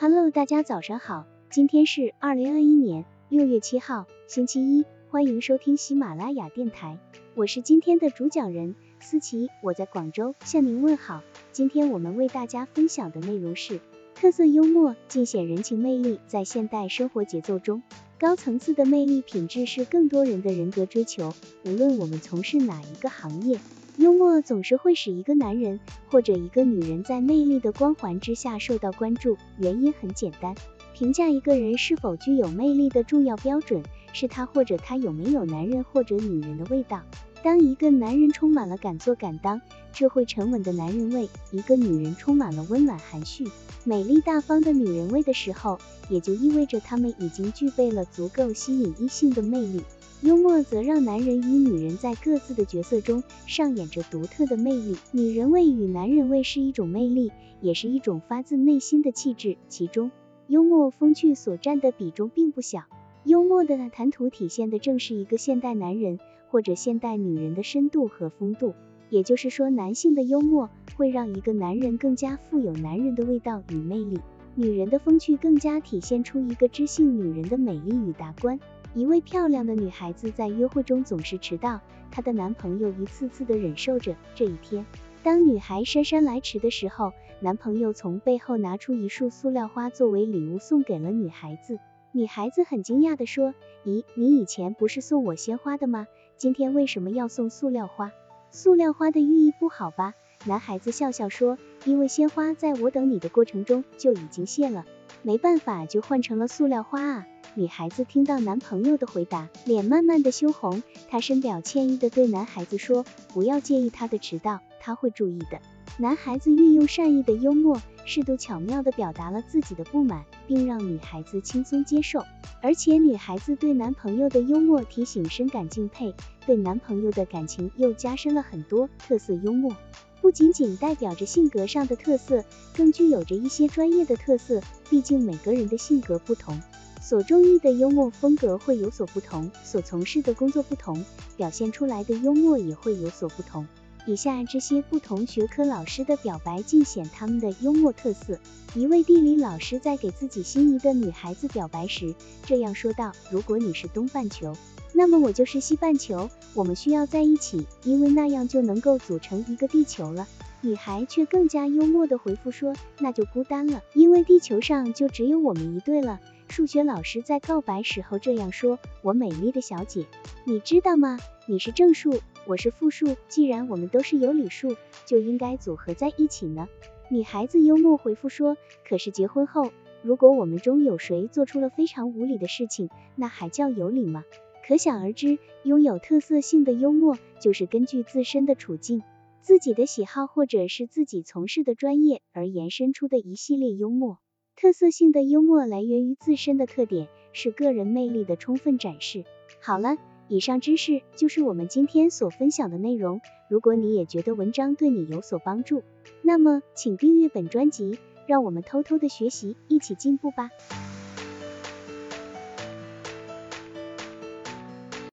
Hello，大家早上好，今天是二零二一年六月七号，星期一，欢迎收听喜马拉雅电台，我是今天的主讲人思琪，我在广州向您问好。今天我们为大家分享的内容是特色幽默，尽显人情魅力。在现代生活节奏中，高层次的魅力品质是更多人的人格追求。无论我们从事哪一个行业，幽默总是会使一个男人或者一个女人在魅力的光环之下受到关注。原因很简单，评价一个人是否具有魅力的重要标准是他或者他有没有男人或者女人的味道。当一个男人充满了敢做敢当、智慧沉稳的男人味，一个女人充满了温暖含蓄、美丽大方的女人味的时候，也就意味着他们已经具备了足够吸引异性的魅力。幽默则让男人与女人在各自的角色中上演着独特的魅力。女人味与男人味是一种魅力，也是一种发自内心的气质，其中幽默风趣所占的比重并不小。幽默的谈吐体现的正是一个现代男人。或者现代女人的深度和风度，也就是说，男性的幽默会让一个男人更加富有男人的味道与魅力，女人的风趣更加体现出一个知性女人的美丽与达观。一位漂亮的女孩子在约会中总是迟到，她的男朋友一次次的忍受着。这一天，当女孩姗姗来迟的时候，男朋友从背后拿出一束塑料花作为礼物送给了女孩子。女孩子很惊讶的说：“咦，你以前不是送我鲜花的吗？”今天为什么要送塑料花？塑料花的寓意不好吧？男孩子笑笑说，因为鲜花在我等你的过程中就已经谢了，没办法就换成了塑料花啊。女孩子听到男朋友的回答，脸慢慢的羞红，她深表歉意的对男孩子说，不要介意他的迟到，他会注意的。男孩子运用善意的幽默，适度巧妙的表达了自己的不满，并让女孩子轻松接受。而且女孩子对男朋友的幽默提醒深感敬佩，对男朋友的感情又加深了很多。特色幽默不仅仅代表着性格上的特色，更具有着一些专业的特色。毕竟每个人的性格不同，所中意的幽默风格会有所不同，所从事的工作不同，表现出来的幽默也会有所不同。以下这些不同学科老师的表白尽显他们的幽默特色。一位地理老师在给自己心仪的女孩子表白时这样说道：“如果你是东半球，那么我就是西半球，我们需要在一起，因为那样就能够组成一个地球了。”女孩却更加幽默的回复说：“那就孤单了，因为地球上就只有我们一对了。”数学老师在告白时候这样说：“我美丽的小姐，你知道吗？你是正数。”我是负数，既然我们都是有理数，就应该组合在一起呢。女孩子幽默回复说，可是结婚后，如果我们中有谁做出了非常无理的事情，那还叫有理吗？可想而知，拥有特色性的幽默，就是根据自身的处境、自己的喜好或者是自己从事的专业而延伸出的一系列幽默。特色性的幽默来源于自身的特点，是个人魅力的充分展示。好了。以上知识就是我们今天所分享的内容。如果你也觉得文章对你有所帮助，那么请订阅本专辑，让我们偷偷的学习，一起进步吧。